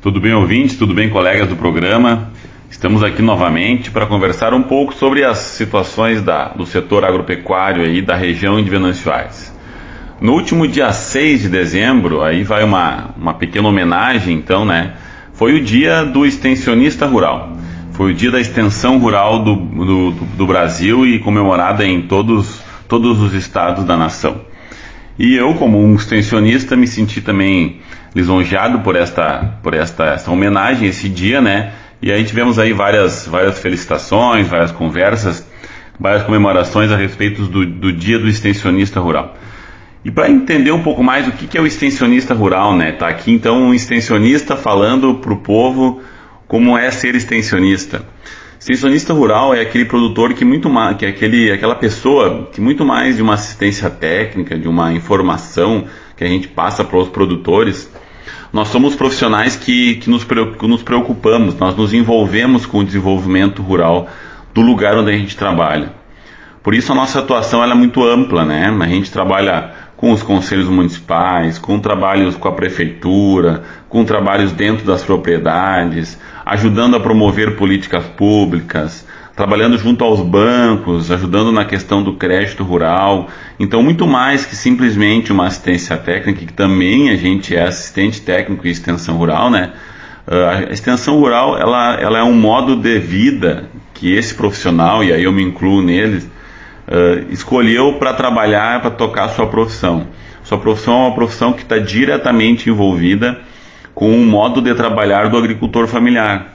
Tudo bem, ouvintes? Tudo bem, colegas do programa? Estamos aqui novamente para conversar um pouco sobre as situações da, do setor agropecuário aí da região de Venâncio Aires. No último dia 6 de dezembro, aí vai uma, uma pequena homenagem, então, né? Foi o dia do extensionista rural. Foi o dia da extensão rural do, do, do Brasil e comemorada em todos, todos os estados da nação. E eu, como um extensionista, me senti também lisonjeado por esta, por esta, esta homenagem, esse dia, né? E aí tivemos aí várias, várias felicitações, várias conversas, várias comemorações a respeito do, do dia do extensionista rural. E para entender um pouco mais o que, que é o extensionista rural, né? Tá aqui então um extensionista falando para o povo como é ser extensionista. Extensionista rural é aquele produtor que muito mais, que é aquele, aquela pessoa que muito mais de uma assistência técnica, de uma informação que a gente passa para os produtores, nós somos profissionais que, que nos, nos preocupamos, nós nos envolvemos com o desenvolvimento rural do lugar onde a gente trabalha. Por isso a nossa atuação é muito ampla, né? A gente trabalha com os conselhos municipais, com trabalhos com a prefeitura, com trabalhos dentro das propriedades, ajudando a promover políticas públicas, trabalhando junto aos bancos, ajudando na questão do crédito rural. Então, muito mais que simplesmente uma assistência técnica, que também a gente é assistente técnico em extensão rural, né? Ah, a extensão rural ela, ela é um modo de vida que esse profissional, e aí eu me incluo neles, uh, escolheu para trabalhar, para tocar a sua profissão. Sua profissão é uma profissão que está diretamente envolvida com o modo de trabalhar do agricultor familiar.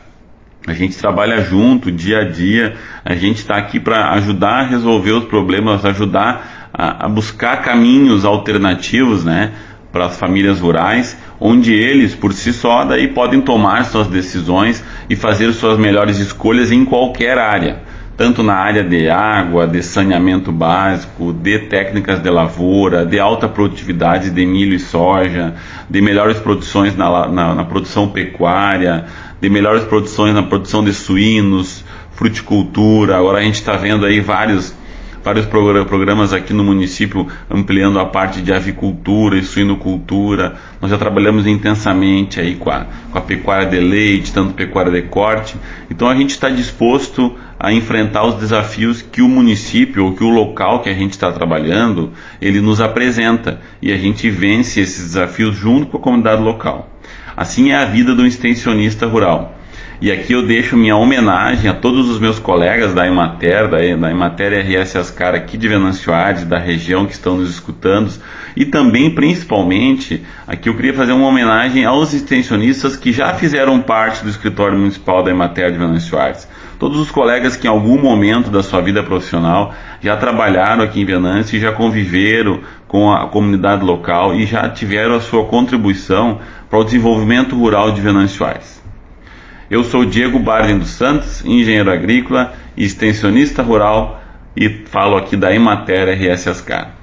A gente trabalha junto, dia a dia, a gente está aqui para ajudar a resolver os problemas, ajudar a, a buscar caminhos alternativos, né? para as famílias rurais, onde eles por si só daí podem tomar suas decisões e fazer suas melhores escolhas em qualquer área tanto na área de água, de saneamento básico, de técnicas de lavoura, de alta produtividade de milho e soja, de melhores produções na, na, na produção pecuária, de melhores produções na produção de suínos, fruticultura. Agora a gente está vendo aí vários vários programas aqui no município ampliando a parte de avicultura e suinocultura. Nós já trabalhamos intensamente aí com a, com a pecuária de leite, tanto pecuária de corte. Então a gente está disposto a enfrentar os desafios que o município ou que o local que a gente está trabalhando ele nos apresenta e a gente vence esses desafios junto com a comunidade local. Assim é a vida do extensionista rural. E aqui eu deixo minha homenagem a todos os meus colegas da Emater, da, da Emater RS Ascar aqui de Venâncio Aires, da região que estão nos escutando, e também, principalmente, aqui eu queria fazer uma homenagem aos extensionistas que já fizeram parte do escritório municipal da Emater de Venâncio Aires. Todos os colegas que em algum momento da sua vida profissional já trabalharam aqui em Venâncio e já conviveram com a comunidade local e já tiveram a sua contribuição para o desenvolvimento rural de Venâncio Aires. Eu sou Diego Barden dos Santos, engenheiro agrícola e extensionista rural e falo aqui da Emater RS Ascar.